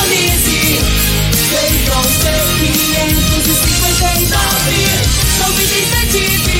sintonize. Feitron C559, 97,7.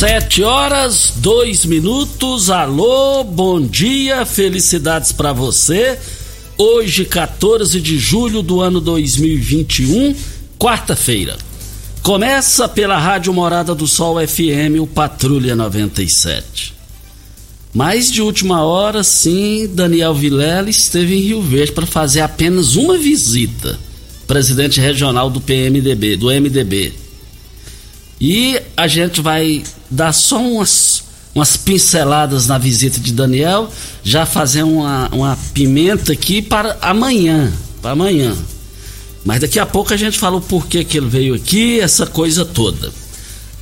Sete horas, dois minutos. Alô, bom dia, felicidades para você. Hoje, 14 de julho do ano 2021, quarta-feira. Começa pela Rádio Morada do Sol FM, o Patrulha 97. Mais de última hora, sim, Daniel Vilela esteve em Rio Verde para fazer apenas uma visita. Presidente regional do PMDB, do MDB. E a gente vai dar só umas, umas pinceladas na visita de Daniel, já fazer uma, uma pimenta aqui para amanhã. Para amanhã. Mas daqui a pouco a gente fala o porquê que ele veio aqui, essa coisa toda.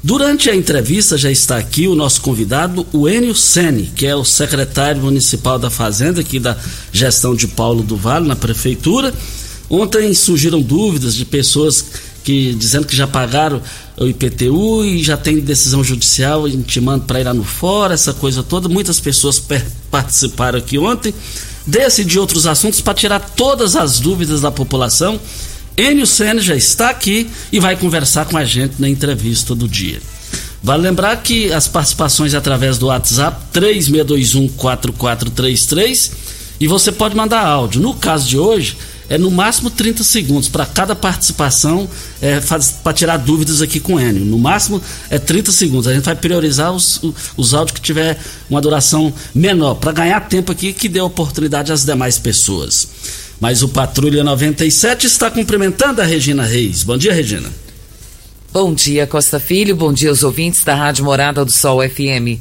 Durante a entrevista já está aqui o nosso convidado, o Enio Sene, que é o secretário municipal da Fazenda, aqui da gestão de Paulo do Vale, na prefeitura. Ontem surgiram dúvidas de pessoas que dizendo que já pagaram o IPTU e já tem decisão judicial intimando para ir lá no fora, essa coisa toda. Muitas pessoas participaram aqui ontem desse de outros assuntos para tirar todas as dúvidas da população. Enio Sene já está aqui e vai conversar com a gente na entrevista do dia. Vale lembrar que as participações através do WhatsApp 36214433 e você pode mandar áudio. No caso de hoje, é no máximo 30 segundos para cada participação é, para tirar dúvidas aqui com o Enio. No máximo é 30 segundos. A gente vai priorizar os, os áudios que tiver uma duração menor, para ganhar tempo aqui que dê oportunidade às demais pessoas. Mas o Patrulha 97 está cumprimentando a Regina Reis. Bom dia, Regina. Bom dia, Costa Filho. Bom dia aos ouvintes da Rádio Morada do Sol FM.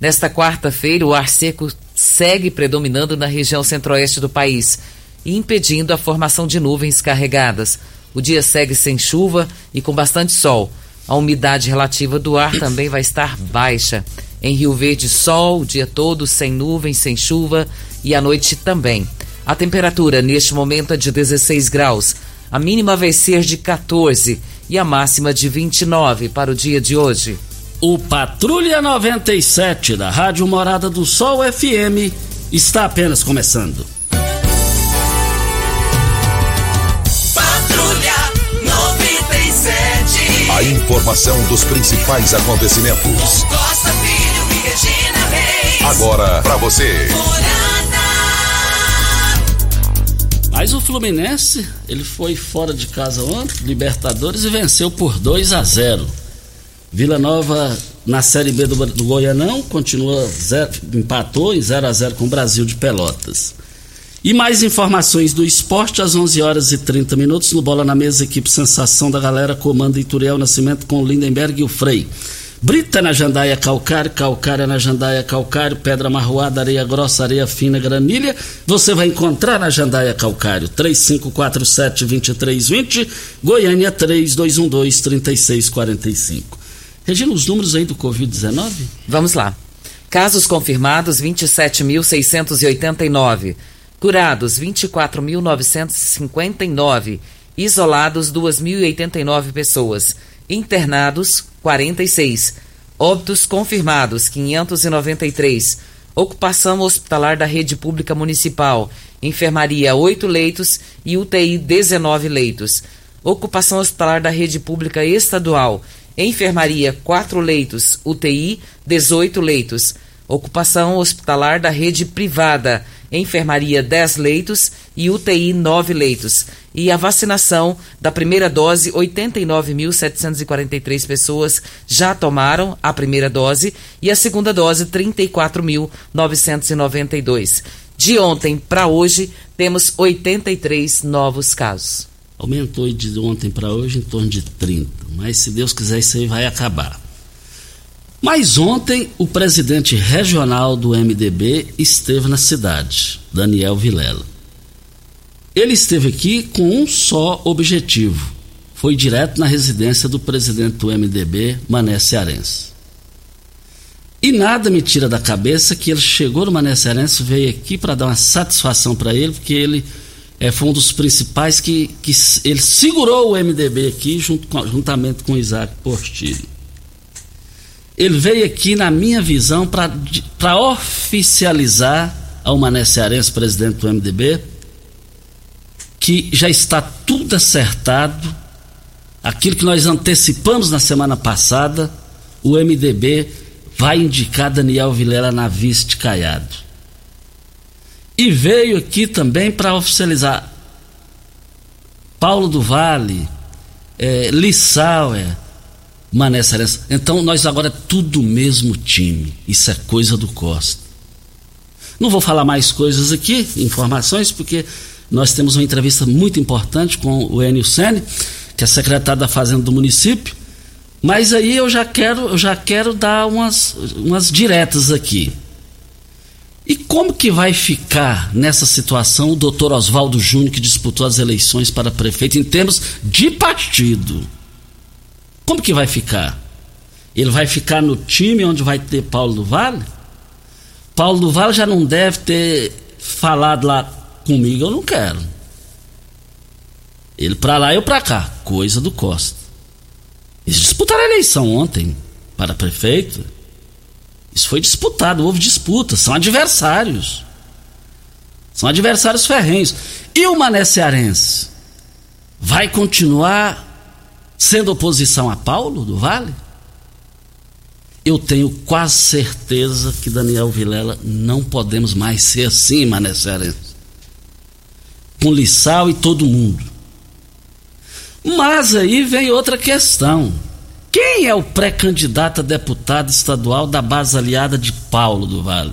Nesta quarta-feira, o ar seco segue predominando na região centro-oeste do país impedindo a formação de nuvens carregadas. O dia segue sem chuva e com bastante sol. A umidade relativa do ar também vai estar baixa. Em Rio Verde, sol o dia todo, sem nuvens, sem chuva e à noite também. A temperatura neste momento é de 16 graus. A mínima vai ser de 14 e a máxima de 29 para o dia de hoje. O Patrulha 97 da Rádio Morada do Sol FM está apenas começando. Informação dos principais acontecimentos. Costa Filho e Regina Reis. Agora para você. Mas o Fluminense, ele foi fora de casa ontem, Libertadores, e venceu por 2 a 0. Vila Nova na Série B do, do Goianão, continua zero, empatou em 0 a 0 com o Brasil de Pelotas. E mais informações do esporte às 11 horas e 30 minutos no Bola na Mesa, equipe Sensação da Galera, comanda Ituriel Nascimento com Lindenberg e o Frei. Brita na jandaia calcário, calcária na jandaia calcário, pedra marroada, areia grossa, areia fina, granilha. Você vai encontrar na jandaia calcário. 3547-2320, Goiânia 3212-3645. Regina, os números aí do Covid-19? Vamos lá. Casos confirmados 27.689. Curados 24.959. Isolados 2.089 pessoas. Internados 46. Óbitos confirmados 593. Ocupação hospitalar da rede pública municipal. Enfermaria 8 leitos e UTI 19 leitos. Ocupação hospitalar da rede pública estadual. Enfermaria 4 leitos, UTI 18 leitos. Ocupação hospitalar da rede privada enfermaria 10 leitos e UTI 9 leitos. E a vacinação da primeira dose, 89.743 pessoas já tomaram a primeira dose e a segunda dose, 34.992. De ontem para hoje, temos 83 novos casos. Aumentou de ontem para hoje em torno de 30, mas se Deus quiser, isso aí vai acabar. Mas ontem o presidente regional do MDB esteve na cidade, Daniel Vilela. Ele esteve aqui com um só objetivo. Foi direto na residência do presidente do MDB, Mané Cearense. E nada me tira da cabeça que ele chegou no Mané Cearense, veio aqui para dar uma satisfação para ele, porque ele é, foi um dos principais que, que ele segurou o MDB aqui junto com, juntamente com Isaac Portilho. Ele veio aqui, na minha visão, para oficializar ao Mané Cearense, presidente do MDB, que já está tudo acertado. Aquilo que nós antecipamos na semana passada, o MDB vai indicar Daniel Vilela na vice de Caiado. E veio aqui também para oficializar Paulo do Vale, é, Lissauer, Mané Cearense. Então nós agora é tudo mesmo time. Isso é coisa do Costa. Não vou falar mais coisas aqui, informações, porque nós temos uma entrevista muito importante com o Enio Sene, que é secretário da Fazenda do município. Mas aí eu já quero, eu já quero dar umas, umas diretas aqui. E como que vai ficar nessa situação o doutor Oswaldo Júnior, que disputou as eleições para prefeito em termos de partido? Como que vai ficar? Ele vai ficar no time onde vai ter Paulo do Vale? Paulo do Vale já não deve ter falado lá comigo, eu não quero. Ele para lá, eu para cá. Coisa do Costa. Eles disputaram a eleição ontem para prefeito. Isso foi disputado, houve disputa, são adversários. São adversários ferrenhos. E o Mané Cearense? Vai continuar sendo oposição a Paulo do Vale? Eu tenho quase certeza que Daniel Vilela não podemos mais ser assim, Mané Cearense. Com Lissau e todo mundo. Mas aí vem outra questão. Quem é o pré-candidato a deputado estadual da base aliada de Paulo do Vale?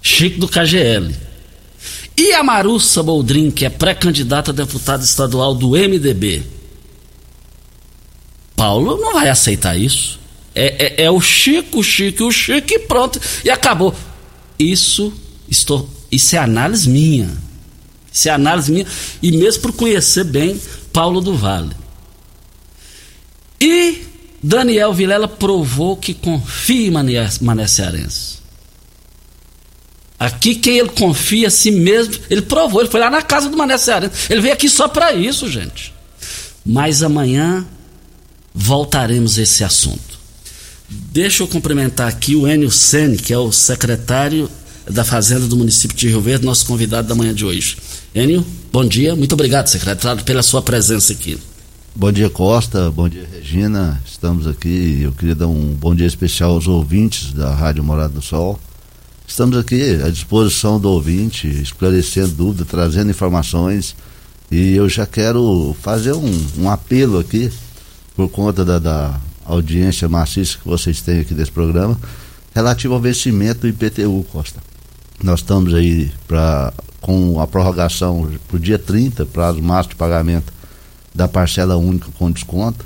Chico do KGL. E a Marussa Boldrin, que é pré-candidata a deputado estadual do MDB? Paulo não vai aceitar isso. É, é, é o Chico, o Chico, o Chico e pronto. E acabou. Isso, estou, isso é análise minha. Isso é análise minha. E mesmo por conhecer bem Paulo do Vale. E Daniel Vilela provou que confia em Mané, Cearense. Aqui quem ele confia a si mesmo, ele provou, ele foi lá na casa do Mané Cearense. Ele veio aqui só para isso, gente. Mas amanhã voltaremos a esse assunto. Deixa eu cumprimentar aqui o Enio Sene, que é o secretário da Fazenda do município de Rio Verde, nosso convidado da manhã de hoje. Enio, bom dia, muito obrigado, secretário, pela sua presença aqui. Bom dia, Costa, bom dia, Regina. Estamos aqui. Eu queria dar um bom dia especial aos ouvintes da Rádio Morada do Sol. Estamos aqui à disposição do ouvinte, esclarecendo dúvidas, trazendo informações. E eu já quero fazer um, um apelo aqui por conta da, da audiência maciça que vocês têm aqui desse programa, relativo ao vencimento do IPTU, Costa. Nós estamos aí pra, com a prorrogação para o dia 30, prazo máximo de pagamento da parcela única com desconto.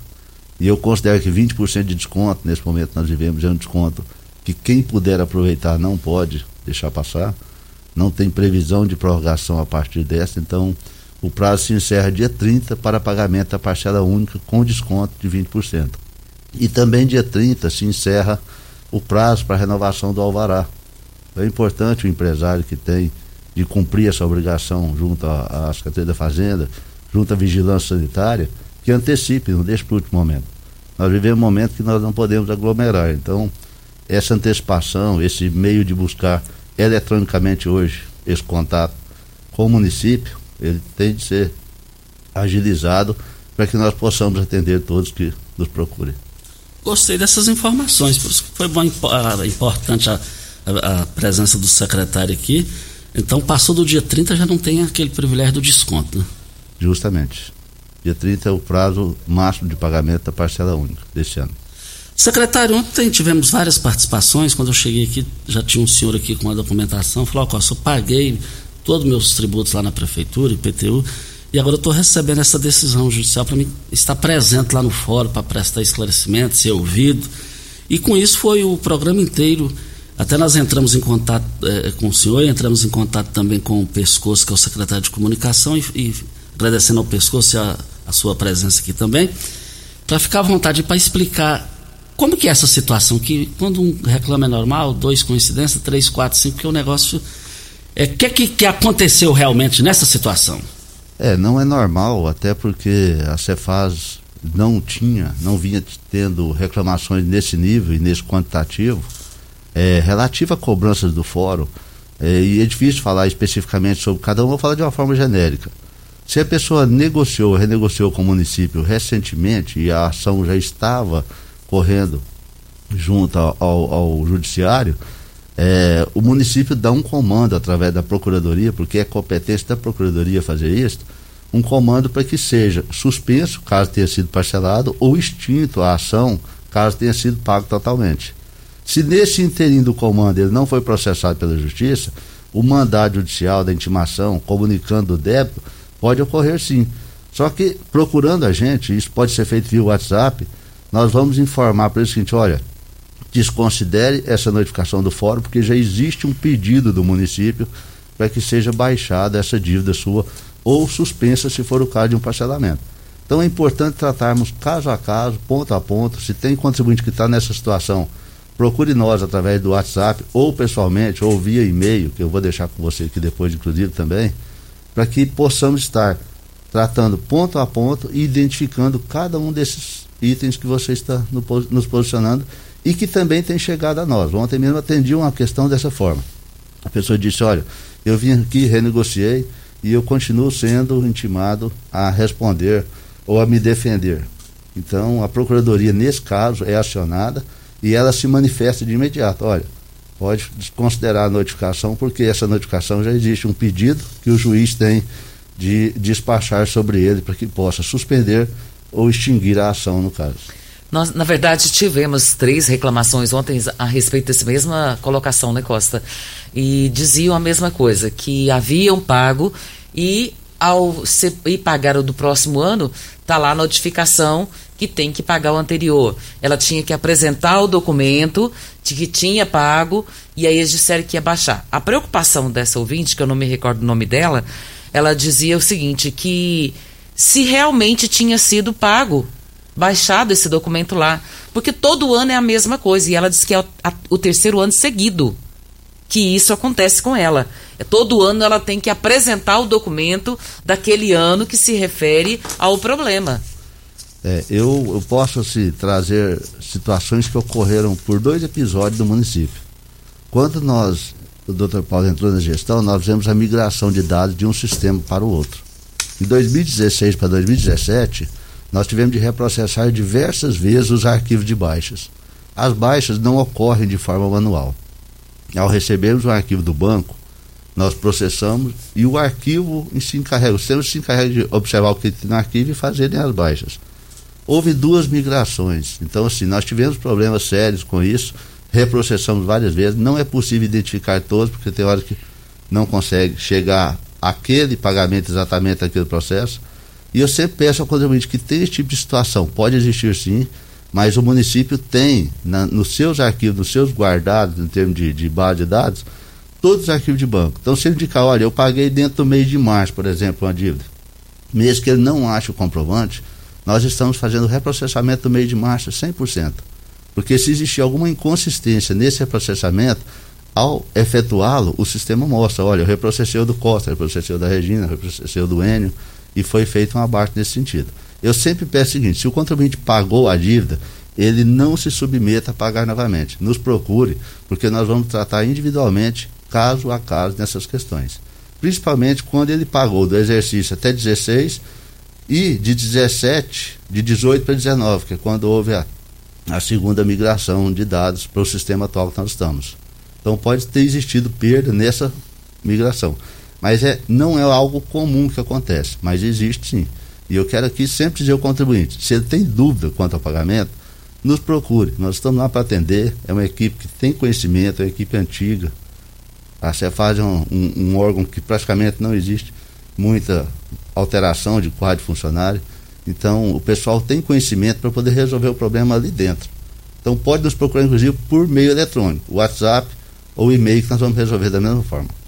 E eu considero que 20% de desconto, nesse momento nós vivemos, é um desconto que quem puder aproveitar não pode deixar passar. Não tem previsão de prorrogação a partir dessa, então o prazo se encerra dia 30 para pagamento da parcela única com desconto de 20%. E também dia 30 se encerra o prazo para renovação do alvará. É importante o empresário que tem de cumprir essa obrigação junto à Secretaria da Fazenda, junto à Vigilância Sanitária, que antecipe, não deixe para o último momento. Nós vivemos um momento que nós não podemos aglomerar, então essa antecipação, esse meio de buscar eletronicamente hoje esse contato com o município, ele tem de ser agilizado para que nós possamos atender todos que nos procurem. Gostei dessas informações, foi bom, importante a, a, a, presença do secretário aqui. Então, passou do dia 30, já não tem aquele privilégio do desconto, né? Justamente. Dia 30 é o prazo máximo de pagamento da parcela única deste ano. Secretário, ontem tivemos várias participações. Quando eu cheguei aqui, já tinha um senhor aqui com a documentação. Falou: Ó, eu paguei todos os meus tributos lá na prefeitura, IPTU, e agora eu estou recebendo essa decisão judicial para estar presente lá no fórum para prestar esclarecimento, ser ouvido. E com isso foi o programa inteiro. Até nós entramos em contato eh, com o senhor, entramos em contato também com o Pescoço, que é o secretário de comunicação, e, e agradecendo ao Pescoço a, a sua presença aqui também, para ficar à vontade para explicar como que é essa situação, que quando um reclama é normal, dois coincidência, três, quatro, cinco, que o negócio o é, que, que, que aconteceu realmente nessa situação? É, não é normal, até porque a Cefaz não tinha, não vinha tendo reclamações nesse nível e nesse quantitativo é, relativo a cobranças do fórum. É, e é difícil falar especificamente sobre cada um, vou falar de uma forma genérica. Se a pessoa negociou, renegociou com o município recentemente e a ação já estava correndo junto ao, ao, ao judiciário, é, o município dá um comando através da procuradoria, porque é competência da procuradoria fazer isso, um comando para que seja suspenso, caso tenha sido parcelado, ou extinto a ação, caso tenha sido pago totalmente. Se nesse interim do comando ele não foi processado pela justiça, o mandado judicial da intimação, comunicando o débito, pode ocorrer sim. Só que procurando a gente, isso pode ser feito via WhatsApp, nós vamos informar para o seguinte, olha, desconsidere essa notificação do fórum, porque já existe um pedido do município para que seja baixada essa dívida sua ou suspensa se for o caso de um parcelamento. Então é importante tratarmos caso a caso, ponto a ponto. Se tem contribuinte que está nessa situação, procure nós através do WhatsApp ou pessoalmente ou via e-mail, que eu vou deixar com você aqui depois, inclusive também, para que possamos estar tratando ponto a ponto e identificando cada um desses itens que você está no, nos posicionando e que também tem chegado a nós. Ontem mesmo atendi uma questão dessa forma. A pessoa disse: Olha, eu vim aqui, renegociei e eu continuo sendo intimado a responder ou a me defender. Então, a Procuradoria, nesse caso, é acionada e ela se manifesta de imediato: olha, pode desconsiderar a notificação, porque essa notificação já existe um pedido que o juiz tem de despachar sobre ele para que possa suspender ou extinguir a ação no caso. Nós, na verdade, tivemos três reclamações ontem a respeito dessa mesma colocação, né, Costa? E diziam a mesma coisa, que haviam pago e ao e pagar o do próximo ano, tá lá a notificação que tem que pagar o anterior. Ela tinha que apresentar o documento de que tinha pago e aí eles disseram que ia baixar. A preocupação dessa ouvinte, que eu não me recordo o nome dela, ela dizia o seguinte, que se realmente tinha sido pago baixado esse documento lá. Porque todo ano é a mesma coisa. E ela disse que é o, a, o terceiro ano seguido que isso acontece com ela. É, todo ano ela tem que apresentar o documento daquele ano que se refere ao problema. É, eu, eu posso se trazer situações que ocorreram por dois episódios do município. Quando nós, o Dr. Paulo entrou na gestão, nós fizemos a migração de dados de um sistema para o outro. Em 2016 para 2017, nós tivemos de reprocessar diversas vezes os arquivos de baixas. As baixas não ocorrem de forma manual. Ao recebermos um arquivo do banco, nós processamos e o arquivo si encarrega, o sistema se encarrega de observar o que tem no arquivo e fazerem as baixas. houve duas migrações. Então, assim, nós tivemos problemas sérios com isso, reprocessamos várias vezes. Não é possível identificar todos, porque tem hora que não consegue chegar àquele pagamento exatamente aquele processo. E eu sempre peço ao contribuinte que tem esse tipo de situação. Pode existir sim, mas o município tem na, nos seus arquivos, nos seus guardados, em termos de, de base de dados, todos os arquivos de banco. Então, se ele indicar, olha, eu paguei dentro do mês de março, por exemplo, uma dívida, mesmo que ele não ache o comprovante, nós estamos fazendo o reprocessamento do mês de março 100%. Porque se existir alguma inconsistência nesse reprocessamento, ao efetuá-lo, o sistema mostra, olha, eu reprocessei o do Costa, reprocessei o da Regina, reprocessei o do Enio, e foi feito um abate nesse sentido. Eu sempre peço o seguinte: se o contribuinte pagou a dívida, ele não se submeta a pagar novamente. Nos procure, porque nós vamos tratar individualmente, caso a caso, nessas questões. Principalmente quando ele pagou do exercício até 16 e de 17, de 18 para 19, que é quando houve a, a segunda migração de dados para o sistema atual que nós estamos. Então pode ter existido perda nessa migração. Mas é, não é algo comum que acontece, mas existe sim. E eu quero aqui sempre dizer ao contribuinte: se ele tem dúvida quanto ao pagamento, nos procure. Nós estamos lá para atender. É uma equipe que tem conhecimento, é uma equipe antiga. A Cefaz é um, um, um órgão que praticamente não existe muita alteração de quadro de funcionário. Então, o pessoal tem conhecimento para poder resolver o problema ali dentro. Então, pode nos procurar, inclusive, por meio eletrônico, WhatsApp ou e-mail, que nós vamos resolver da mesma forma.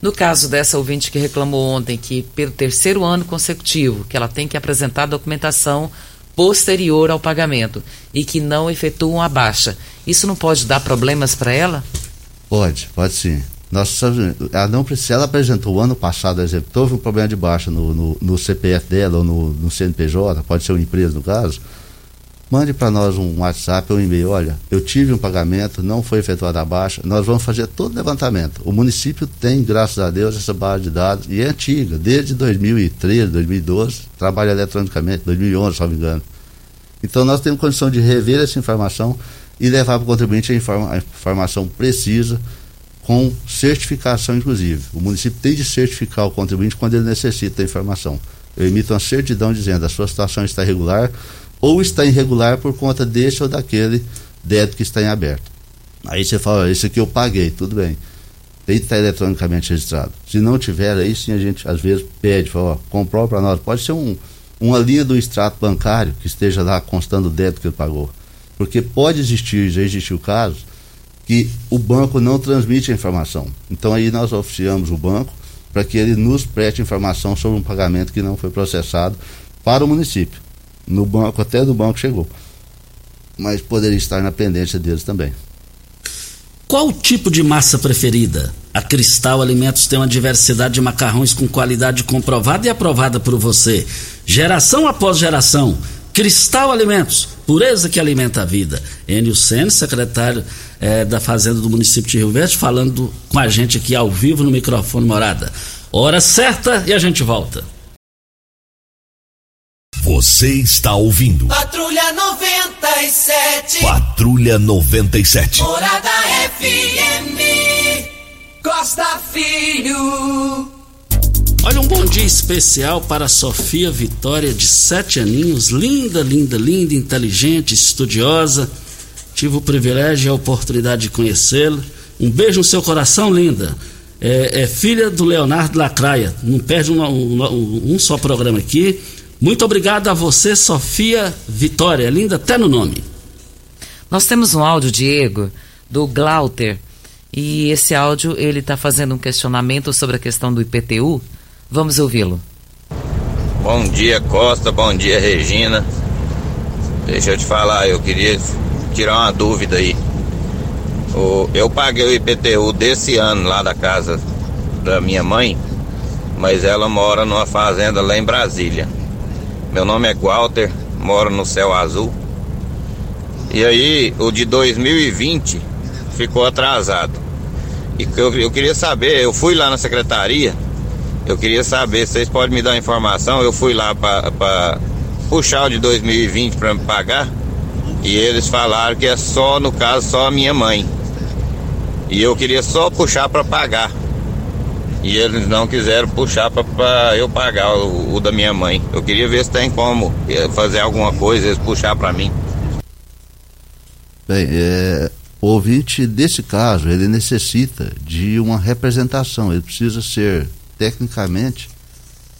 No caso dessa ouvinte que reclamou ontem que pelo terceiro ano consecutivo que ela tem que apresentar documentação posterior ao pagamento e que não efetuam a baixa, isso não pode dar problemas para ela? Pode, pode sim. Nós, ela não precisa, ela apresentou ano passado, exemplo, houve um problema de baixa no, no, no CPF dela ou no, no CNPJ, pode ser uma empresa no caso, Mande para nós um WhatsApp ou um e-mail. Olha, eu tive um pagamento, não foi efetuada a baixa. Nós vamos fazer todo o levantamento. O município tem, graças a Deus, essa base de dados e é antiga, desde 2013, 2012, trabalha eletronicamente, 2011, se não me engano. Então nós temos condição de rever essa informação e levar para o contribuinte a, informa a informação precisa, com certificação, inclusive. O município tem de certificar o contribuinte quando ele necessita da informação. Eu emito uma certidão dizendo a sua situação está regular ou está irregular por conta desse ou daquele débito que está em aberto. Aí você fala, isso aqui eu paguei, tudo bem. Tem que estar eletronicamente registrado. Se não tiver, aí sim a gente às vezes pede, fala, ó, comprova para nós. Pode ser um, uma linha do extrato bancário que esteja lá constando o débito que ele pagou. Porque pode existir, já existiu caso, que o banco não transmite a informação. Então aí nós oficiamos o banco para que ele nos preste informação sobre um pagamento que não foi processado para o município no banco, até no banco chegou. Mas poderia estar na pendência deles também. Qual tipo de massa preferida? A Cristal Alimentos tem uma diversidade de macarrões com qualidade comprovada e aprovada por você. Geração após geração. Cristal Alimentos, pureza que alimenta a vida. Enio Sene, secretário eh, da Fazenda do município de Rio Verde, falando com a gente aqui ao vivo no microfone Morada. Hora certa e a gente volta. Você está ouvindo. Patrulha 97. Patrulha 97. Morada FM. Costa Filho. Olha, um bom dia especial para a Sofia Vitória, de sete aninhos, linda, linda, linda, inteligente, estudiosa. Tive o privilégio e a oportunidade de conhecê-la. Um beijo no seu coração, linda. É, é filha do Leonardo Lacraia. Não perde uma, um, um só programa aqui. Muito obrigado a você, Sofia Vitória. Linda até no nome. Nós temos um áudio, Diego, do Glauter. E esse áudio, ele está fazendo um questionamento sobre a questão do IPTU. Vamos ouvi-lo. Bom dia, Costa. Bom dia, Regina. Deixa eu te falar, eu queria tirar uma dúvida aí. Eu paguei o IPTU desse ano lá da casa da minha mãe, mas ela mora numa fazenda lá em Brasília. Meu nome é Walter, moro no Céu Azul. E aí, o de 2020 ficou atrasado. E eu, eu queria saber, eu fui lá na secretaria, eu queria saber, vocês podem me dar informação? Eu fui lá para puxar o de 2020 para me pagar. E eles falaram que é só, no caso, só a minha mãe. E eu queria só puxar para pagar. E eles não quiseram puxar para eu pagar o, o, da minha mãe. Eu queria ver se tem como eh, fazer alguma coisa, eles puxar para mim. Bem, é, o ouvinte desse caso, ele necessita de uma representação, ele precisa ser tecnicamente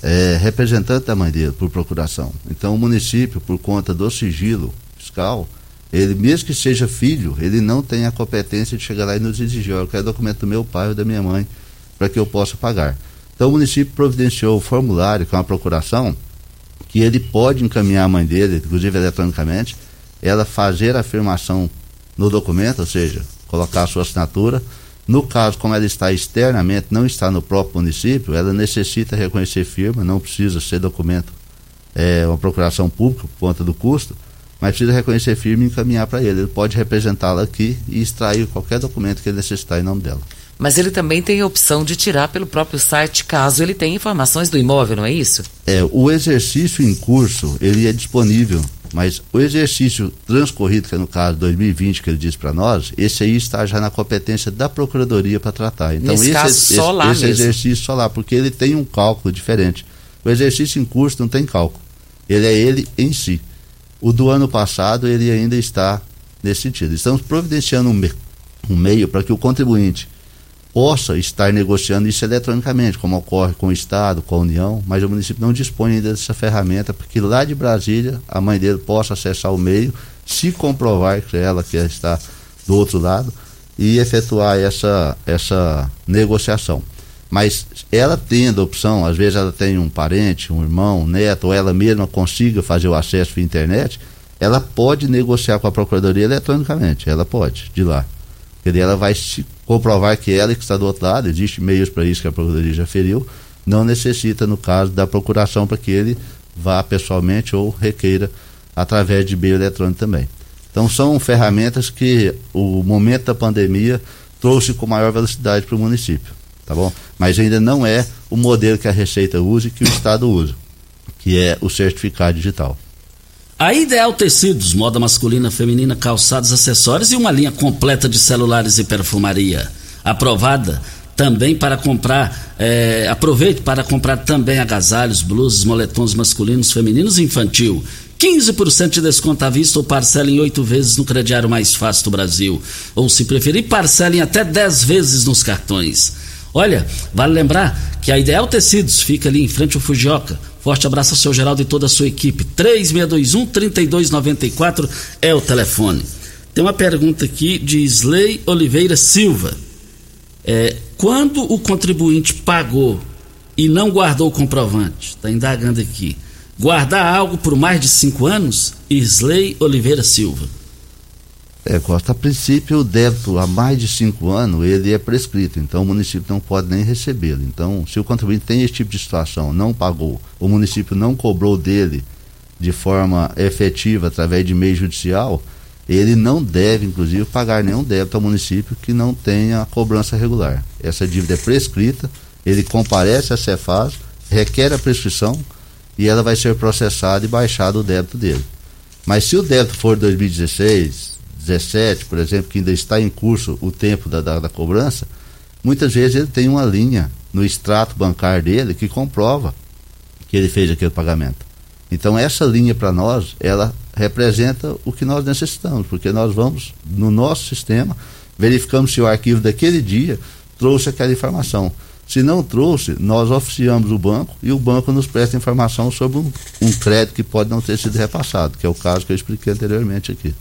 é, representante da mãe dele por procuração. Então o município, por conta do sigilo fiscal, ele mesmo que seja filho, ele não tem a competência de chegar lá e nos exigir, eu quero documento do meu pai ou da minha mãe para que eu possa pagar. Então o município providenciou o formulário com a procuração que ele pode encaminhar a mãe dele, inclusive eletronicamente, ela fazer a afirmação no documento, ou seja, colocar a sua assinatura. No caso, como ela está externamente, não está no próprio município, ela necessita reconhecer firma, não precisa ser documento, é, uma procuração pública por conta do custo mas precisa reconhecer firme e encaminhar para ele. Ele pode representá-la aqui e extrair qualquer documento que ele necessitar em nome dela. Mas ele também tem a opção de tirar pelo próprio site, caso ele tenha informações do imóvel, não é isso? É, o exercício em curso, ele é disponível, mas o exercício transcorrido, que é no caso 2020 que ele disse para nós, esse aí está já na competência da procuradoria para tratar. Então Nesse esse, caso, esse, só lá esse mesmo. exercício só lá, porque ele tem um cálculo diferente. O exercício em curso não tem cálculo. Ele é ele em si. O do ano passado ele ainda está nesse sentido. Estamos providenciando um, me um meio para que o contribuinte possa estar negociando isso eletronicamente, como ocorre com o Estado, com a União, mas o município não dispõe ainda dessa ferramenta, porque lá de Brasília a mãe dele possa acessar o meio, se comprovar que é ela que está do outro lado e efetuar essa, essa negociação. Mas ela tendo a opção, às vezes ela tem um parente, um irmão, um neto, ou ela mesma consiga fazer o acesso via internet, ela pode negociar com a Procuradoria eletronicamente, ela pode, de lá. Porque ela vai se comprovar que ela que está do outro lado, existe meios para isso que a Procuradoria já feriu, não necessita, no caso da procuração, para que ele vá pessoalmente ou requeira através de meio eletrônico também. Então são ferramentas que o momento da pandemia trouxe com maior velocidade para o município tá bom? Mas ainda não é o modelo que a Receita usa e que o Estado usa, que é o certificado digital. A Ideal Tecidos, moda masculina, feminina, calçados, acessórios e uma linha completa de celulares e perfumaria. Aprovada também para comprar, é, aproveite para comprar também agasalhos, blusas, moletons masculinos, femininos e infantil. 15% de desconto à vista ou parcela em oito vezes no crediário mais fácil do Brasil. Ou, se preferir, parcela em até 10 vezes nos cartões. Olha, vale lembrar que a Ideal Tecidos fica ali em frente ao Fujioka. Forte abraço ao seu Geraldo e toda a sua equipe. 3621-3294 é o telefone. Tem uma pergunta aqui de Isley Oliveira Silva. É, quando o contribuinte pagou e não guardou o comprovante, está indagando aqui, guardar algo por mais de cinco anos? Isley Oliveira Silva. É, Costa, a princípio o débito há mais de cinco anos ele é prescrito, então o município não pode nem recebê-lo. Então, se o contribuinte tem esse tipo de situação, não pagou, o município não cobrou dele de forma efetiva através de meio judicial, ele não deve, inclusive, pagar nenhum débito ao município que não tenha cobrança regular. Essa dívida é prescrita, ele comparece à Cefaz, requer a prescrição e ela vai ser processada e baixado o débito dele. Mas se o débito for 2016, 17, por exemplo, que ainda está em curso o tempo da, da, da cobrança, muitas vezes ele tem uma linha no extrato bancário dele que comprova que ele fez aquele pagamento. Então essa linha para nós, ela representa o que nós necessitamos, porque nós vamos no nosso sistema, verificamos se o arquivo daquele dia trouxe aquela informação. Se não trouxe, nós oficiamos o banco e o banco nos presta informação sobre um, um crédito que pode não ter sido repassado, que é o caso que eu expliquei anteriormente aqui.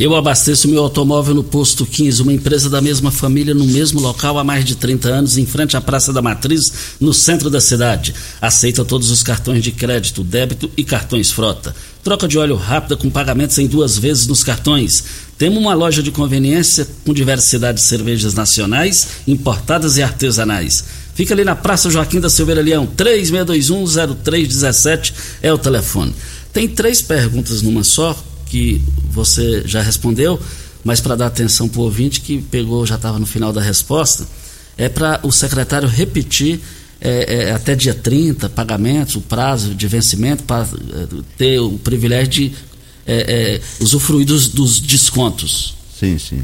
Eu abasteço meu automóvel no Posto 15, uma empresa da mesma família no mesmo local há mais de 30 anos, em frente à Praça da Matriz, no centro da cidade. Aceita todos os cartões de crédito, débito e cartões frota. Troca de óleo rápida com pagamentos em duas vezes nos cartões. Temos uma loja de conveniência com diversidade de cervejas nacionais, importadas e artesanais. Fica ali na Praça Joaquim da Silveira Leão, 36210317 é o telefone. Tem três perguntas numa só, que você já respondeu, mas para dar atenção para o ouvinte que pegou, já estava no final da resposta, é para o secretário repetir é, é, até dia 30, pagamentos, o prazo de vencimento, para é, ter o privilégio de é, é, usufruir dos, dos descontos. Sim, sim.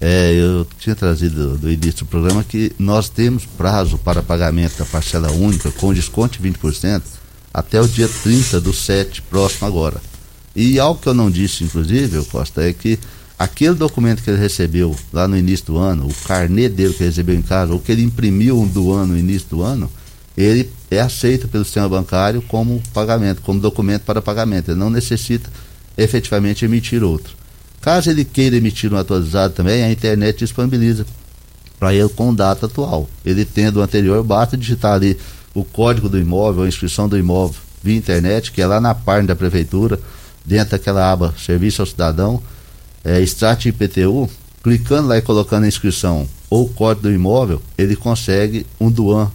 É, eu tinha trazido do início do programa que nós temos prazo para pagamento da parcela única com desconto de 20% até o dia 30 do 7 próximo agora. E algo que eu não disse, inclusive, Costa, é que aquele documento que ele recebeu lá no início do ano, o carnê dele que ele recebeu em casa, ou que ele imprimiu do ano no início do ano, ele é aceito pelo sistema bancário como pagamento, como documento para pagamento. Ele não necessita efetivamente emitir outro. Caso ele queira emitir um atualizado também, a internet disponibiliza para ele com data atual. Ele tendo o anterior, basta digitar ali o código do imóvel, a inscrição do imóvel via internet, que é lá na página da prefeitura, dentro daquela aba Serviço ao Cidadão, é, Extrato IPTU, clicando lá e colocando a inscrição ou código do imóvel, ele consegue um DUAN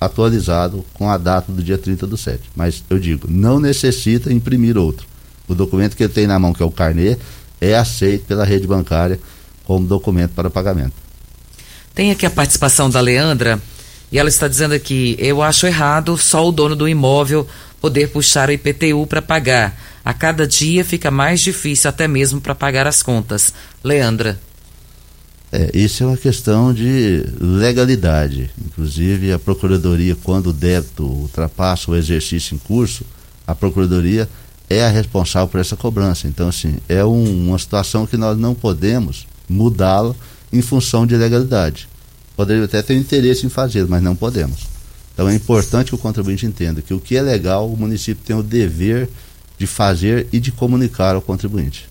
atualizado com a data do dia 30 do 7. Mas eu digo, não necessita imprimir outro. O documento que ele tem na mão, que é o carnê, é aceito pela rede bancária como documento para pagamento. Tem aqui a participação da Leandra e ela está dizendo aqui: eu acho errado só o dono do imóvel poder puxar o IPTU para pagar. A cada dia fica mais difícil até mesmo para pagar as contas. Leandra. É, isso é uma questão de legalidade. Inclusive, a Procuradoria, quando o débito ultrapassa o exercício em curso, a Procuradoria é a responsável por essa cobrança. Então, assim, é um, uma situação que nós não podemos mudá-la em função de legalidade. Poderia até ter interesse em fazer, mas não podemos. Então é importante que o contribuinte entenda que o que é legal, o município tem o dever de fazer e de comunicar ao contribuinte.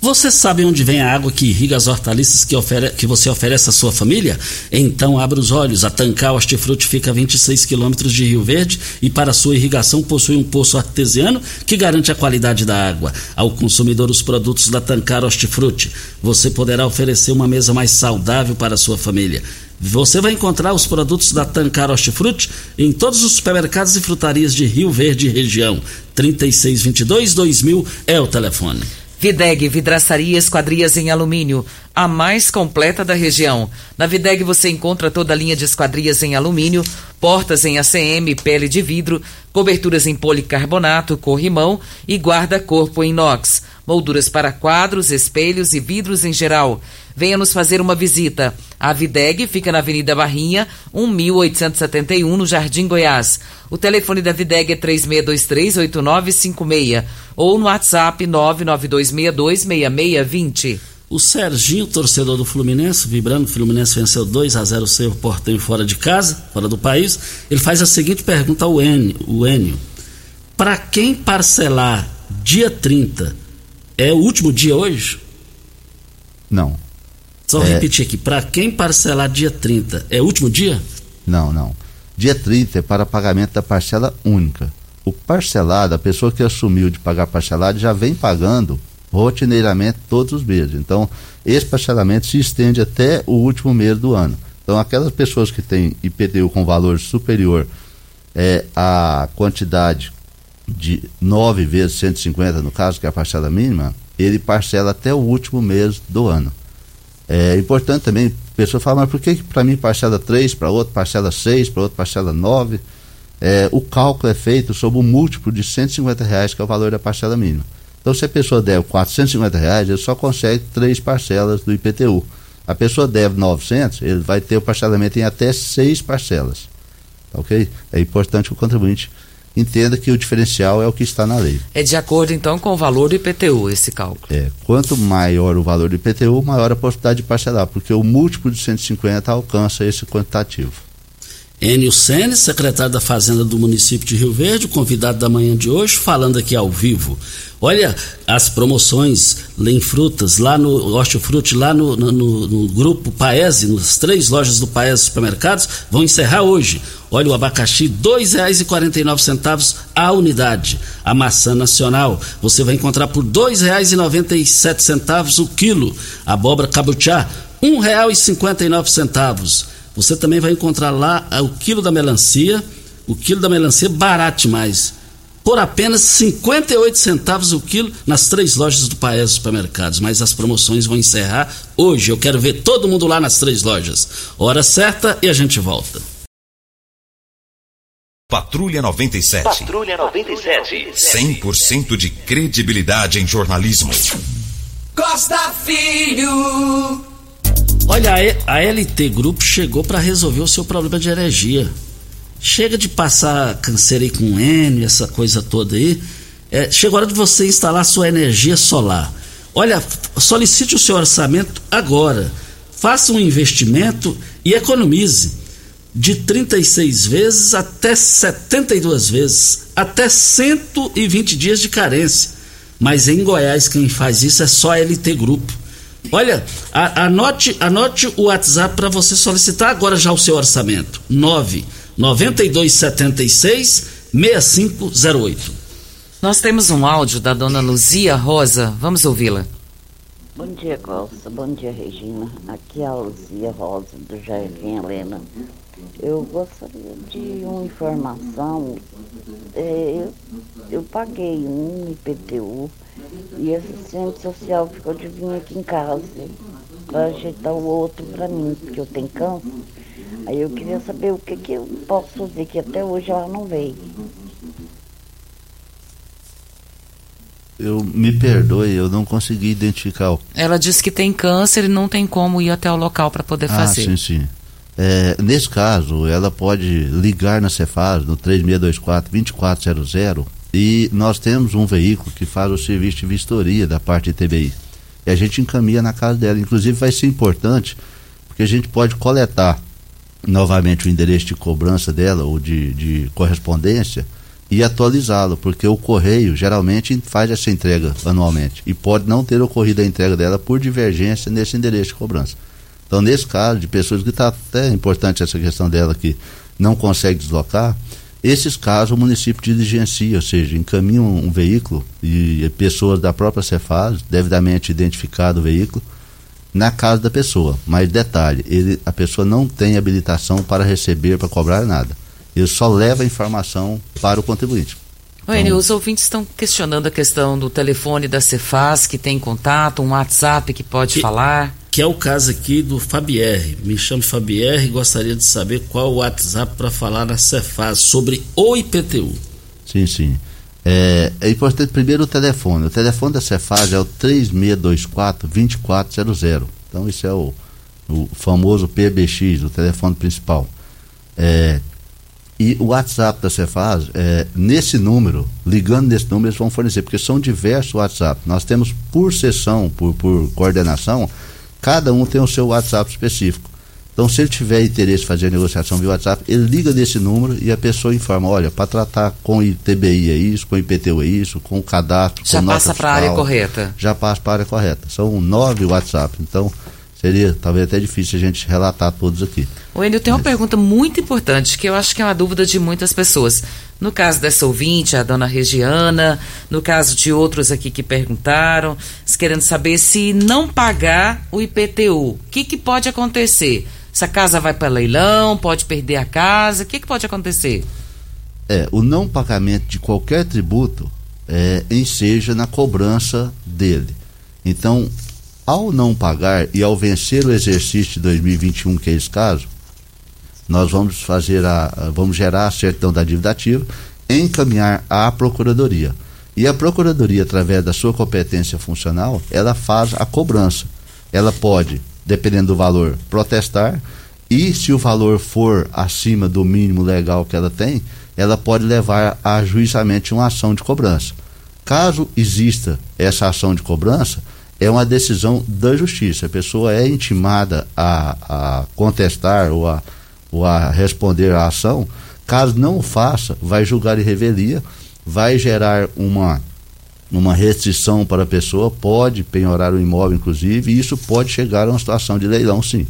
Você sabe onde vem a água que irriga as hortaliças que, ofere, que você oferece à sua família? Então abra os olhos. A Tancar Hortifruti fica a 26 quilômetros de Rio Verde e para sua irrigação possui um poço artesiano que garante a qualidade da água. Ao consumidor os produtos da Tancar Hortifruti, você poderá oferecer uma mesa mais saudável para a sua família. Você vai encontrar os produtos da Tancar Hortifruti em todos os supermercados e frutarias de Rio Verde e região. 3622 2000 é o telefone. Videg Vidraçaria Esquadrias em Alumínio, a mais completa da região. Na Videg você encontra toda a linha de esquadrias em alumínio, portas em ACM, pele de vidro, coberturas em policarbonato, corrimão e guarda-corpo em inox, molduras para quadros, espelhos e vidros em geral. Venha nos fazer uma visita. A Videg fica na Avenida Barrinha, 1871, no Jardim Goiás. O telefone da Videg é 36238956 ou no WhatsApp 992626620. O Serginho, torcedor do Fluminense, vibrando, o Fluminense venceu 2 a 0 o seu Portenho fora de casa, fora do país. Ele faz a seguinte pergunta ao Enio: o Enio Para quem parcelar dia 30, é o último dia hoje? Não. Só é... repetir aqui: para quem parcelar dia 30, é último dia? Não, não. Dia 30 é para pagamento da parcela única. O parcelado, a pessoa que assumiu de pagar parcelado, já vem pagando rotineiramente todos os meses. Então, esse parcelamento se estende até o último mês do ano. Então, aquelas pessoas que têm IPTU com valor superior é, à quantidade de 9 vezes 150, no caso, que é a parcela mínima, ele parcela até o último mês do ano. É importante também, a pessoa fala, mas por que para mim parcela 3, para outro parcela 6, para outro parcela 9? É, o cálculo é feito sobre o múltiplo de 150 reais, que é o valor da parcela mínima. Então, se a pessoa deve 450 reais, ele só consegue três parcelas do IPTU. A pessoa deve 900, ele vai ter o parcelamento em até seis parcelas. Tá ok? É importante que o contribuinte entenda que o diferencial é o que está na lei. É de acordo, então, com o valor do IPTU, esse cálculo? É. Quanto maior o valor do IPTU, maior a possibilidade de parcelar, porque o múltiplo de 150 alcança esse quantitativo. Enio Senes, secretário da Fazenda do município de Rio Verde, convidado da manhã de hoje, falando aqui ao vivo. Olha as promoções em frutas, lá no Hortifruti, lá no, no, no, grupo Paese, nas três lojas do Paese Supermercados, vão encerrar hoje. Olha o abacaxi, R$ 2,49 a unidade. A maçã nacional, você vai encontrar por R$ 2,97 o quilo. Abóbora cabuchá, R$ 1,59. Você também vai encontrar lá ah, o quilo da melancia, o quilo da melancia barato demais, por apenas 58 centavos o quilo nas três lojas do Paes Supermercados. Mas as promoções vão encerrar hoje. Eu quero ver todo mundo lá nas três lojas. Hora certa e a gente volta. Patrulha 97. Patrulha 97. 100% de credibilidade em jornalismo. Costa Filho. Olha, a a LT Grupo chegou para resolver o seu problema de energia. Chega de passar canseira aí com N, essa coisa toda aí. É, chegou a hora de você instalar sua energia solar. Olha, solicite o seu orçamento agora. Faça um investimento e economize. De 36 vezes até 72 vezes, até 120 dias de carência. Mas em Goiás quem faz isso é só a LT Grupo. Olha, a- anote, anote o WhatsApp para você solicitar agora já o seu orçamento. 9 9276 6508. Nós temos um áudio da dona Luzia Rosa. Vamos ouvi-la. Bom dia, Costa. Bom dia, Regina. Aqui é a Luzia Rosa, do Jardim Helena. Eu gostaria de uma informação. É, eu, eu paguei um IPTU e esse assistente social ficou de vir aqui em casa para ajeitar o outro para mim, porque eu tenho câncer. Aí eu queria saber o que, que eu posso fazer, que até hoje ela não veio. Eu me perdoe, eu não consegui identificar o Ela disse que tem câncer e não tem como ir até o local para poder fazer. Ah, sim, sim. É, nesse caso, ela pode ligar na Cefaz no 3624-2400 e nós temos um veículo que faz o serviço de vistoria da parte de TBI. E a gente encaminha na casa dela. Inclusive, vai ser importante, porque a gente pode coletar novamente o endereço de cobrança dela ou de, de correspondência e atualizá-lo, porque o correio geralmente faz essa entrega anualmente e pode não ter ocorrido a entrega dela por divergência nesse endereço de cobrança. Então, nesse caso, de pessoas que está até importante essa questão dela que não consegue deslocar, esses casos o município diligencia, ou seja, encaminha um, um veículo e pessoas da própria Cefaz, devidamente identificado o veículo, na casa da pessoa. Mas detalhe, ele, a pessoa não tem habilitação para receber, para cobrar nada. Ele só leva a informação para o contribuinte. Enio, os ouvintes estão questionando a questão do telefone da Cefaz, que tem contato, um WhatsApp que pode Que- falar. Que é o caso aqui do Fabier. Me chamo Fabier e gostaria de saber qual o WhatsApp para falar na Cefaz sobre o IPTU. Sim, sim. É, é importante primeiro o telefone. O telefone da Cefaz é o 3624-2400. Então, isso é o, o famoso PBX, o telefone principal. É, e o WhatsApp da Cefaz, é, nesse número, ligando nesse número, eles vão fornecer, porque são diversos WhatsApp. Nós temos por sessão, por, por coordenação, cada um tem o seu WhatsApp específico. Então, se ele tiver interesse em fazer a negociação via WhatsApp, ele liga nesse número e a pessoa informa: olha, para tratar com ITBI é isso, com IPTU é isso, com o cadastro, Já com passa para a área correta. Já passa para a área correta. São nove WhatsApp. Então, seria talvez até difícil a gente relatar todos aqui. Enio, tem uma pergunta muito importante, que eu acho que é uma dúvida de muitas pessoas. No caso dessa ouvinte, a dona Regiana, no caso de outros aqui que perguntaram, querendo saber se não pagar o IPTU, o que, que pode acontecer? Se a casa vai para leilão, pode perder a casa, o que, que pode acontecer? É, o não pagamento de qualquer tributo é, enseja na cobrança dele. Então, ao não pagar e ao vencer o exercício de 2021, que é esse caso, nós vamos fazer a, vamos gerar a certidão da dívida ativa, encaminhar à procuradoria. E a procuradoria, através da sua competência funcional, ela faz a cobrança. Ela pode, dependendo do valor, protestar e se o valor for acima do mínimo legal que ela tem, ela pode levar a juizamento uma ação de cobrança. Caso exista essa ação de cobrança, é uma decisão da justiça. A pessoa é intimada a, a contestar ou a, ou a responder à ação. Caso não o faça, vai julgar em revelia, vai gerar uma, uma restrição para a pessoa, pode penhorar o imóvel, inclusive, e isso pode chegar a uma situação de leilão, sim.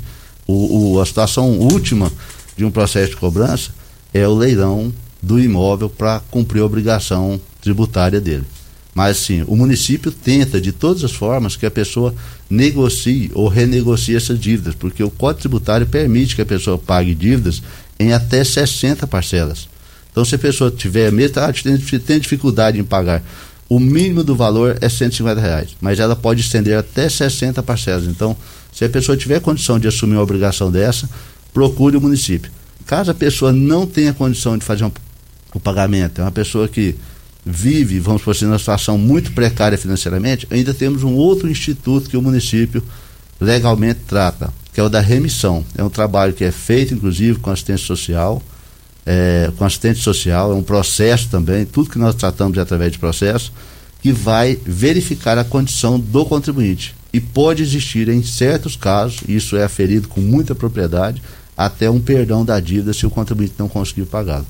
O, o- a situação última de um processo de cobrança é o leilão do imóvel para cumprir a obrigação tributária dele. Mas sim, o município tenta de todas as formas que a pessoa negocie ou renegocie essas dívidas, porque o Código Tributário permite que a pessoa pague dívidas em até 60 parcelas. Então, se a pessoa tiver mesmo, ah, tem dificuldade em pagar, o mínimo do valor é 150 reais, mas ela pode estender até 60 parcelas. Então, se a pessoa tiver condição de assumir uma obrigação dessa, procure o município. Caso a pessoa não tenha condição de fazer um, o pagamento, é uma pessoa que vive, vamos por assim, numa situação muito precária financeiramente, ainda temos um outro instituto que o município legalmente trata, que é o da remissão. É um trabalho que é feito, inclusive, com assistente social, é, com assistente social, é um processo também, tudo que nós tratamos é através de processo, que vai verificar a condição do contribuinte. E pode existir, em certos casos, isso é aferido com muita propriedade, até um perdão da dívida se o contribuinte não conseguir pagá-lo.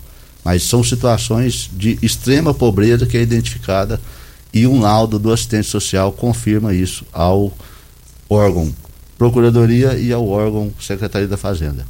Mas são situações de extrema pobreza que é identificada e um laudo do assistente social confirma isso ao órgão Procuradoria e ao órgão Secretaria da Fazenda.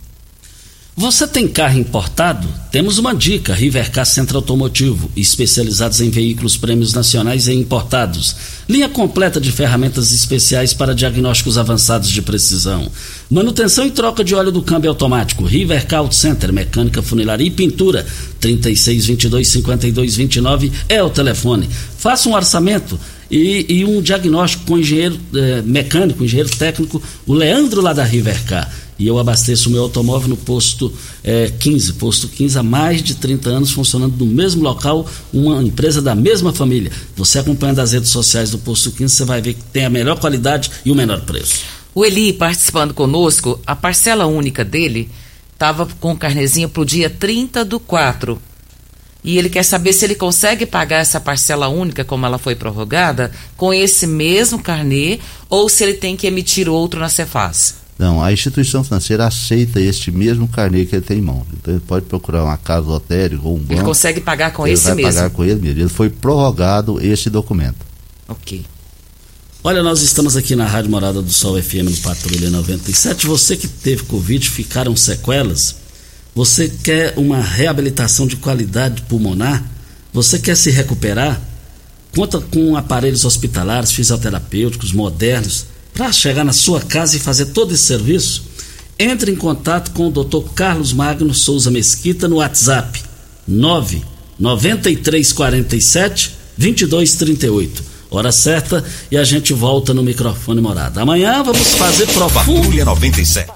Você tem carro importado? Temos uma dica: Rivercar Centro Automotivo, especializados em veículos prêmios nacionais e importados. Linha completa de ferramentas especiais para diagnósticos avançados de precisão. Manutenção e troca de óleo do câmbio automático. Rivercar Auto Center, mecânica, funilaria e pintura. 3622-5229 é o telefone. Faça um orçamento. E, e, um diagnóstico com engenheiro eh, mecânico, engenheiro técnico, o Leandro lá da Rivercar e eu abasteço o meu automóvel no posto é, 15. Posto 15 há mais de 30 anos funcionando no mesmo local, uma empresa da mesma família. Você acompanhando as redes sociais do posto 15, você vai ver que tem a melhor qualidade e o menor preço. O Eli participando conosco, a parcela única dele estava com o carnezinho para o dia 30 do 4. E ele quer saber se ele consegue pagar essa parcela única, como ela foi prorrogada, com esse mesmo carnê, ou se ele tem que emitir outro na Cefaz. Não, a instituição financeira aceita este mesmo carnê que ele tem em mão. Então ele pode procurar uma casa lotérica ou um banco. Ele consegue pagar com ele esse vai mesmo. pagar com ele mesmo. Ele foi prorrogado esse documento. Ok. Olha, nós estamos aqui na Rádio Morada do Sol FM no Patrulha 97. Você que teve Covid, ficaram sequelas. Você quer uma reabilitação de qualidade pulmonar? Você quer se recuperar? Conta com aparelhos hospitalares, fisioterapêuticos, modernos para chegar na sua casa e fazer todo esse serviço, entre em contato com o Dr. Carlos Magno Souza Mesquita no WhatsApp 99347 2238. Hora certa e a gente volta no microfone morada. Amanhã vamos fazer profundo. Patrulha 97.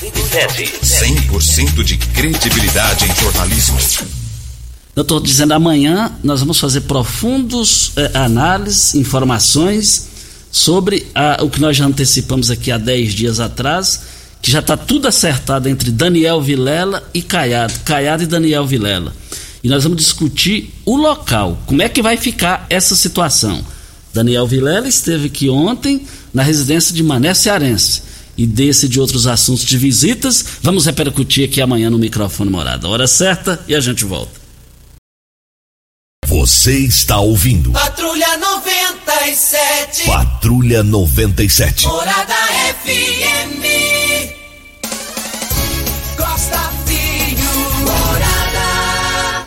100% de credibilidade em jornalismo. Eu estou dizendo amanhã nós vamos fazer profundos eh, análises, informações sobre a, o que nós já antecipamos aqui há 10 dias atrás, que já está tudo acertado entre Daniel Vilela e Caiado, Caiado e Daniel Vilela. E nós vamos discutir o local, como é que vai ficar essa situação. Daniel Vilela esteve aqui ontem na residência de Mané Cearense. E desse e de outros assuntos de visitas, vamos repercutir aqui amanhã no microfone morada. Hora certa e a gente volta. Você está ouvindo. Patrulha 97. Patrulha 97. Morada FM. Costa Filho. Morada.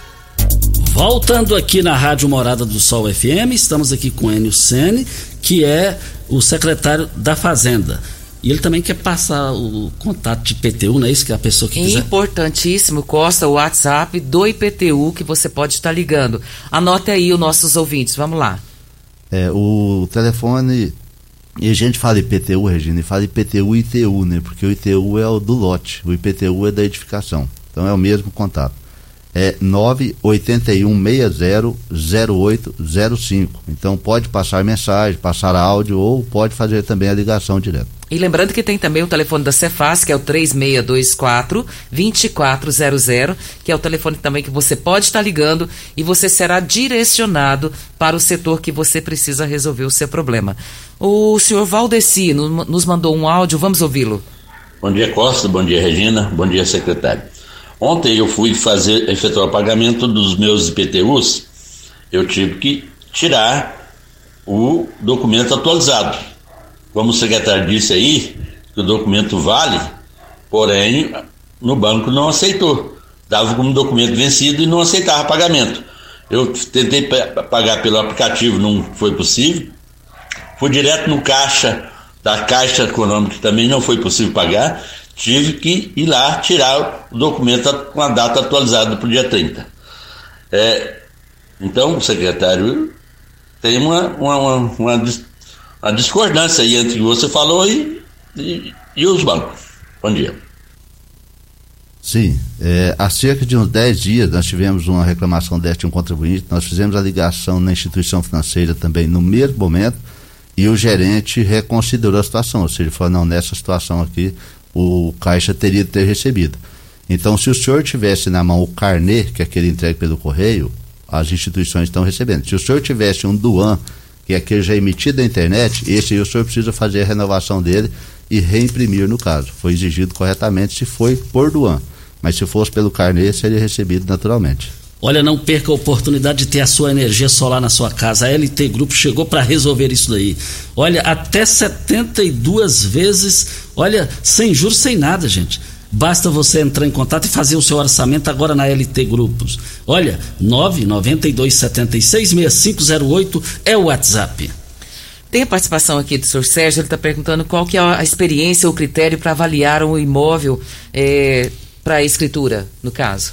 Voltando aqui na Rádio Morada do Sol FM, estamos aqui com Enio Sene, que é o secretário da Fazenda. E ele também quer passar o contato de IPTU, não é isso que a pessoa que quiser? Importantíssimo, Costa, o WhatsApp do IPTU que você pode estar ligando. Anote aí os nossos ouvintes, vamos lá. É, o telefone. E a gente fala IPTU, Regina, e fala IPTU e ITU, né? Porque o ITU é o do lote, o IPTU é da edificação. Então é o mesmo contato. É 981600805. Então pode passar mensagem, passar áudio ou pode fazer também a ligação direta. E lembrando que tem também o telefone da Cefaz, que é o 3624 2400, que é o telefone também que você pode estar ligando e você será direcionado para o setor que você precisa resolver o seu problema. O senhor Valdeci no- nos mandou um áudio, vamos ouvi-lo. Bom dia, Costa. Bom dia, Regina. Bom dia, secretário. Ontem eu fui fazer, efetuar o pagamento dos meus IPTUs. Eu tive que tirar o documento atualizado. Como o secretário disse aí, que o documento vale, porém, no banco não aceitou. Dava como documento vencido e não aceitava pagamento. Eu tentei pa- pagar pelo aplicativo, não foi possível. Fui direto no caixa da Caixa Econômica, também não foi possível pagar. Tive que ir lá tirar o documento com a data atualizada para o dia 30. É, então, secretário, tem uma, uma, uma, uma discordância aí entre o que você falou e, e, e os bancos. Bom dia. Sim, é, há cerca de uns 10 dias nós tivemos uma reclamação desta de um contribuinte, nós fizemos a ligação na instituição financeira também no mesmo momento e o gerente reconsiderou a situação, ou seja, ele falou, não, nessa situação aqui o caixa teria de ter recebido. Então, se o senhor tivesse na mão o carnê, que é aquele entregue pelo correio, as instituições estão recebendo. Se o senhor tivesse um DUAN, que é aquele já emitido da internet, esse aí o senhor precisa fazer a renovação dele e reimprimir no caso. Foi exigido corretamente se foi por DUAN. Mas se fosse pelo carnê, seria recebido naturalmente. Olha, não perca a oportunidade de ter a sua energia solar na sua casa. A LT Grupo chegou para resolver isso daí. Olha, até 72 vezes, olha, sem juros, sem nada, gente. Basta você entrar em contato e fazer o seu orçamento agora na LT Grupos. Olha, 992766508 é o WhatsApp. Tem a participação aqui do senhor Sérgio, ele está perguntando qual que é a experiência ou critério para avaliar um imóvel é, para a escritura, no caso.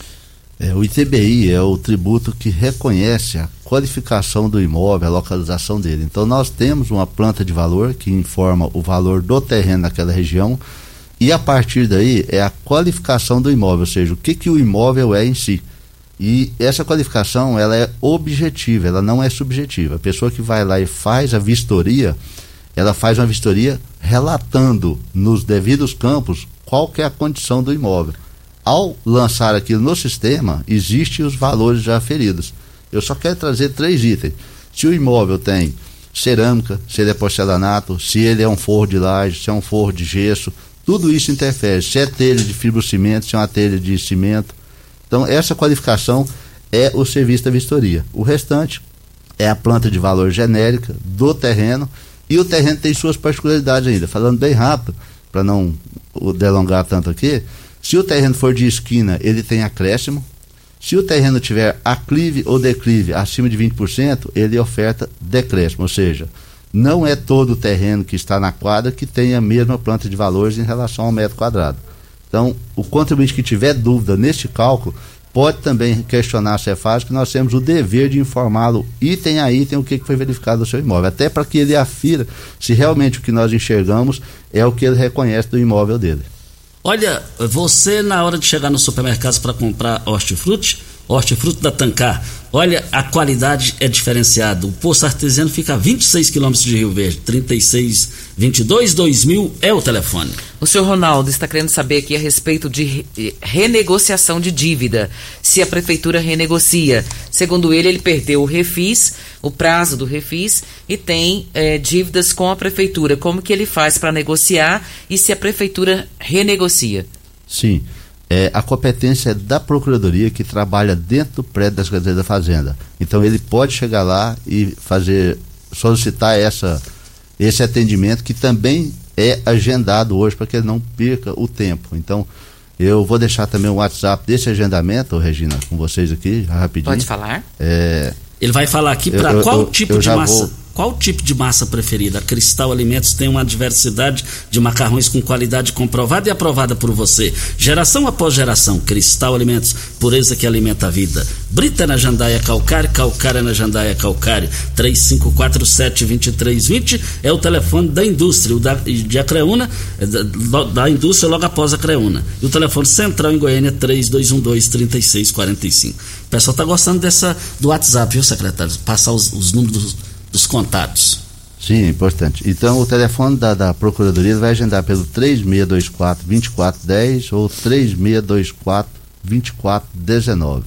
É, o ITBI é o tributo que reconhece a qualificação do imóvel, a localização dele. Então nós temos uma planta de valor que informa o valor do terreno naquela região e a partir daí é a qualificação do imóvel, ou seja, o que, que o imóvel é em si. E essa qualificação ela é objetiva, ela não é subjetiva. A pessoa que vai lá e faz a vistoria, ela faz uma vistoria relatando nos devidos campos qual que é a condição do imóvel. Ao lançar aquilo no sistema, existem os valores já aferidos. Eu só quero trazer três itens. Se o imóvel tem cerâmica, se ele é porcelanato, se ele é um forro de laje, se é um forro de gesso, tudo isso interfere. Se é telha de fibrocimento, se é uma telha de cimento, então, essa qualificação é o serviço da vistoria. O restante é a planta de valor genérica do terreno e o terreno tem suas particularidades ainda. Falando bem rápido, para não delongar tanto aqui, se o terreno for de esquina, ele tem acréscimo. Se o terreno tiver aclive ou declive acima de 20%, ele oferta decréscimo, ou seja, não é todo o terreno que está na quadra que tem a mesma planta de valores em relação ao metro quadrado. Então, o contribuinte que tiver dúvida neste cálculo pode também questionar a Cefaz, que nós temos o dever de informá-lo item a item o que foi verificado no seu imóvel, até para que ele afira se realmente o que nós enxergamos é o que ele reconhece do imóvel dele. Olha, você na hora de chegar no supermercado para comprar hortifruti, hortifruti da Tancar, Olha, a qualidade é diferenciada. O poço artesiano fica a 26 quilômetros de Rio Verde. 36 22 2000 é o telefone. O senhor Ronaldo está querendo saber aqui a respeito de renegociação de dívida. Se a prefeitura renegocia. Segundo ele, ele perdeu o refis, o prazo do refis, e tem é, dívidas com a prefeitura. Como que ele faz para negociar e se a prefeitura renegocia? Sim. É, a competência é da Procuradoria que trabalha dentro do prédio da Secretaria da Fazenda. Então ele pode chegar lá e fazer, solicitar essa, esse atendimento que também é agendado hoje para que ele não perca o tempo. Então, eu vou deixar também o WhatsApp desse agendamento, Regina, com vocês aqui, rapidinho. Pode falar. É, ele vai falar aqui para qual eu, tipo eu de massa. Vou qual tipo de massa preferida? A Cristal Alimentos tem uma diversidade de macarrões com qualidade comprovada e aprovada por você. Geração após geração, Cristal Alimentos, pureza que alimenta a vida. Brita na Jandaia Calcário, Calcária na Jandaia Calcário. 3547-2320 é o telefone da indústria, o da, de Acreúna, é da, da indústria logo após a Creúna. E o telefone central em Goiânia é 3212-3645. O pessoal está gostando dessa do WhatsApp, viu, secretário? Passar os, os números dos contatos. Sim, é importante. Então o telefone da, da Procuradoria vai agendar pelo 3624 2410 ou 3624 2419.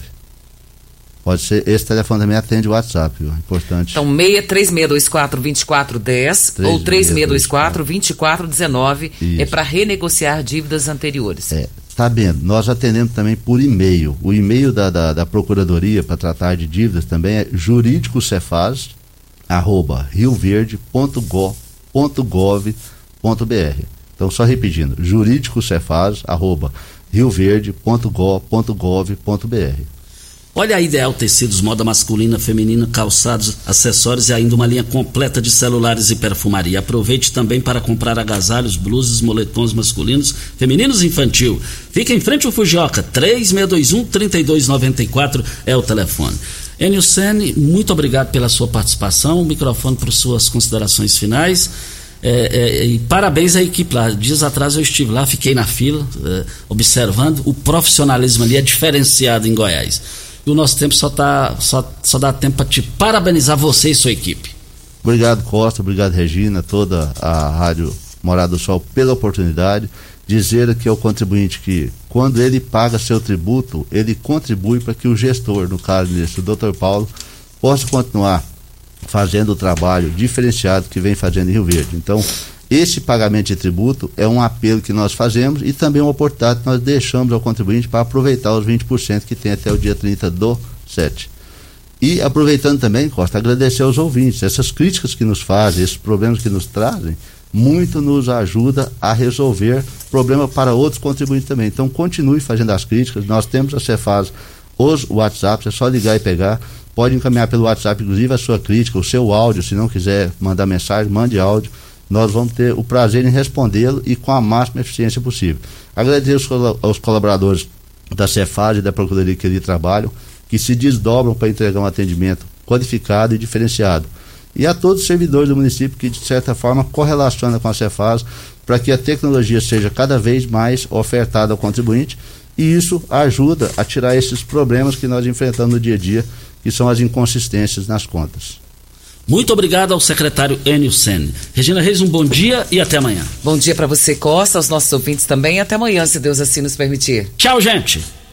Pode ser, esse telefone também atende o WhatsApp, viu? Importante. Então, 3624 2410 ou 3624 2419 é para renegociar dívidas anteriores. É, vendo? Nós atendemos também por e-mail. O e-mail da, da, da Procuradoria para tratar de dívidas também é jurídico cefaz arroba rioverde.gov.br. Então, só repetindo, jurídico cefaz, arroba rioverde.gov.br. Olha a Ideal Tecidos, moda masculina, feminina, calçados, acessórios e ainda uma linha completa de celulares e perfumaria. Aproveite também para comprar agasalhos, blusas, moletons masculinos, femininos e infantil. Fica em frente ao Fujioka, 3621-3294 é o telefone. Enio Sene, muito obrigado pela sua participação. O microfone para suas considerações finais. É, é, e parabéns à equipe lá. Dias atrás eu estive lá, fiquei na fila, é, observando. O profissionalismo ali é diferenciado em Goiás. E o nosso tempo só, tá, só, só dá tempo para te parabenizar você e sua equipe. Obrigado, Costa. Obrigado, Regina, toda a Rádio Morada do Sol pela oportunidade. dizer aqui ao contribuinte que quando ele paga seu tributo, ele contribui para que o gestor, no caso desse, o Dr. Paulo, possa continuar fazendo o trabalho diferenciado que vem fazendo em Rio Verde. Então, esse pagamento de tributo é um apelo que nós fazemos e também uma oportunidade que nós deixamos ao contribuinte para aproveitar os 20% que tem até o dia 30 do 7. E aproveitando também, Costa, agradecer aos ouvintes, essas críticas que nos fazem, esses problemas que nos trazem, muito nos ajuda a resolver problema para outros contribuintes também. Então continue fazendo as críticas, nós temos a Cefaz, os WhatsApps, é só ligar e pegar, pode encaminhar pelo WhatsApp, inclusive a sua crítica, o seu áudio, se não quiser mandar mensagem, mande áudio, nós vamos ter o prazer em respondê-lo e com a máxima eficiência possível. Agradeço aos colaboradores da Cefaz e da Procuradoria que ali trabalham, que se desdobram para entregar um atendimento qualificado e diferenciado e a todos os servidores do município que, de certa forma, correlaciona com a Cefaz para que a tecnologia seja cada vez mais ofertada ao contribuinte e isso ajuda a tirar esses problemas que nós enfrentamos no dia a dia, que são as inconsistências nas contas. Muito obrigado ao secretário Enio Sen. Regina Reis, um bom dia e até amanhã. Bom dia para você, Costa, aos nossos ouvintes também. Até amanhã, se Deus assim nos permitir. Tchau, gente.